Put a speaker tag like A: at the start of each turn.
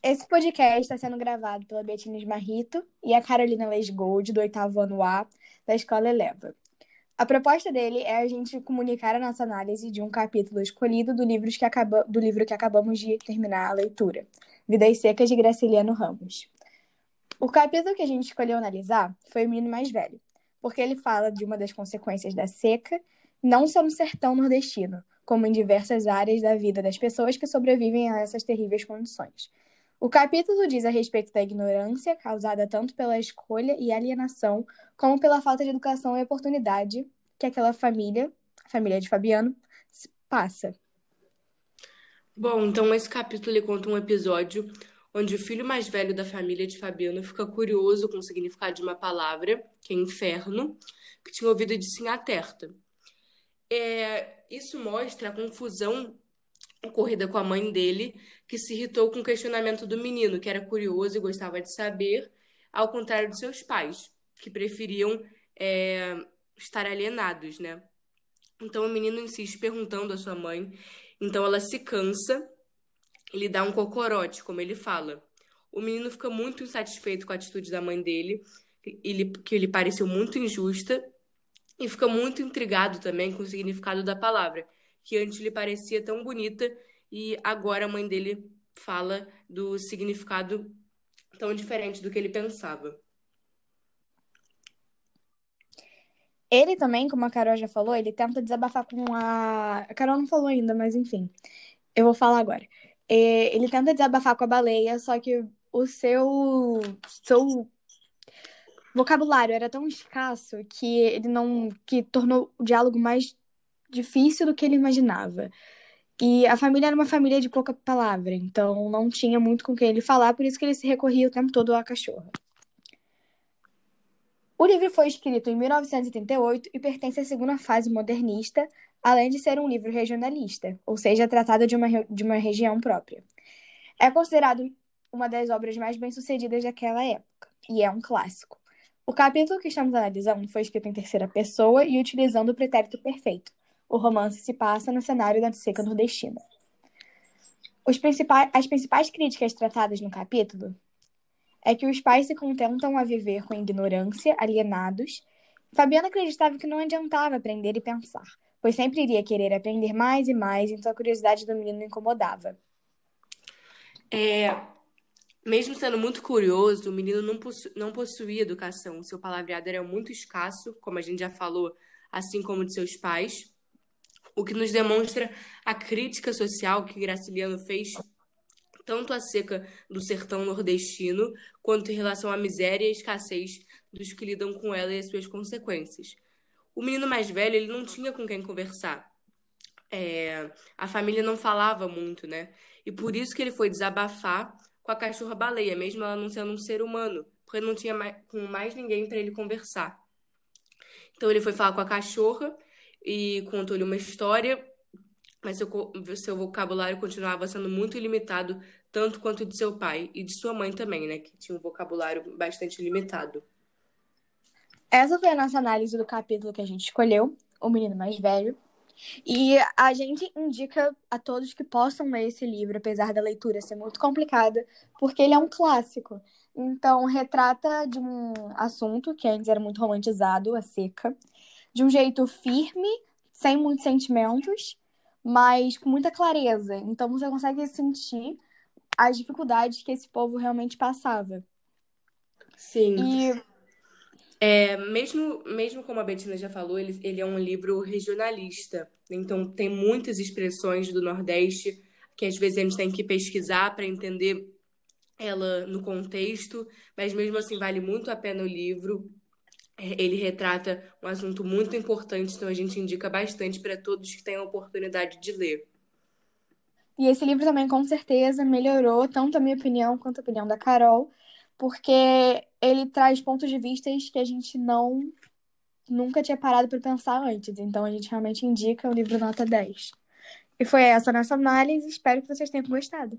A: Esse podcast está sendo gravado pela Betina Marrito e a Carolina Lesgold, do oitavo ano A, da Escola Eleva. A proposta dele é a gente comunicar a nossa análise de um capítulo escolhido do, livro que, acaba, do livro que acabamos de terminar a leitura, Vidas Secas de Graciliano Ramos. O capítulo que a gente escolheu analisar foi o menino mais velho, porque ele fala de uma das consequências da seca, não só no sertão nordestino, como em diversas áreas da vida das pessoas que sobrevivem a essas terríveis condições. O capítulo diz a respeito da ignorância causada tanto pela escolha e alienação, como pela falta de educação e oportunidade que aquela família, a família de Fabiano, passa.
B: Bom, então esse capítulo conta um episódio onde o filho mais velho da família de Fabiano fica curioso com o significado de uma palavra, que é inferno, que tinha ouvido de Sinhaterta. É, isso mostra a confusão ocorrida com a mãe dele, que se irritou com o questionamento do menino, que era curioso e gostava de saber, ao contrário de seus pais, que preferiam é, estar alienados, né? Então o menino insiste perguntando à sua mãe, então ela se cansa e lhe dá um cocorote, como ele fala. O menino fica muito insatisfeito com a atitude da mãe dele, que lhe pareceu muito injusta, e fica muito intrigado também com o significado da palavra, que antes lhe parecia tão bonita e agora a mãe dele fala do significado tão diferente do que ele pensava.
A: Ele também, como a Carol já falou, ele tenta desabafar com a. A Carol não falou ainda, mas enfim. Eu vou falar agora. É, ele tenta desabafar com a baleia, só que o seu. seu vocabulário era tão escasso que ele não. que tornou o diálogo mais difícil do que ele imaginava. E a família era uma família de pouca palavra, então não tinha muito com quem ele falar, por isso que ele se recorria o tempo todo à cachorra. O livro foi escrito em 1938 e pertence à segunda fase modernista, além de ser um livro regionalista, ou seja, tratado de uma, de uma região própria. É considerado uma das obras mais bem-sucedidas daquela época, e é um clássico. O capítulo que estamos analisando foi escrito em terceira pessoa e utilizando o pretérito perfeito. O romance se passa no cenário da seca nordestina. Principais, as principais críticas tratadas no capítulo é que os pais se contentam a viver com ignorância, alienados. Fabiana acreditava que não adiantava aprender e pensar, pois sempre iria querer aprender mais e mais, então a curiosidade do menino incomodava.
B: É, mesmo sendo muito curioso, o menino não, possu não possuía educação. Seu palavreado era muito escasso, como a gente já falou, assim como de seus pais. O que nos demonstra a crítica social que Graciliano fez tanto a seca do sertão nordestino, quanto em relação à miséria e escassez dos que lidam com ela e as suas consequências. O menino mais velho, ele não tinha com quem conversar. É, a família não falava muito, né? E por isso que ele foi desabafar com a cachorra baleia, mesmo ela não sendo um ser humano, porque não tinha mais, com mais ninguém para ele conversar. Então ele foi falar com a cachorra e contou-lhe uma história, mas seu, seu vocabulário continuava sendo muito limitado tanto quanto de seu pai e de sua mãe também, né, que tinha um vocabulário bastante limitado.
A: Essa foi a nossa análise do capítulo que a gente escolheu, O Menino Mais Velho. E a gente indica a todos que possam ler esse livro, apesar da leitura ser muito complicada, porque ele é um clássico. Então, retrata de um assunto que antes era muito romantizado, a seca, de um jeito firme, sem muitos sentimentos, mas com muita clareza. Então, você consegue sentir as dificuldades que esse povo realmente passava.
B: Sim. E é, mesmo, mesmo como a Betina já falou, ele, ele é um livro regionalista. Então, tem muitas expressões do Nordeste que às vezes a gente tem que pesquisar para entender ela no contexto, mas mesmo assim vale muito a pena o livro. Ele retrata um assunto muito importante, então a gente indica bastante para todos que tenham a oportunidade de ler.
A: E esse livro também, com certeza, melhorou tanto a minha opinião quanto a opinião da Carol, porque ele traz pontos de vista que a gente não nunca tinha parado para pensar antes. Então, a gente realmente indica o livro nota 10. E foi essa a nossa análise. Espero que vocês tenham gostado.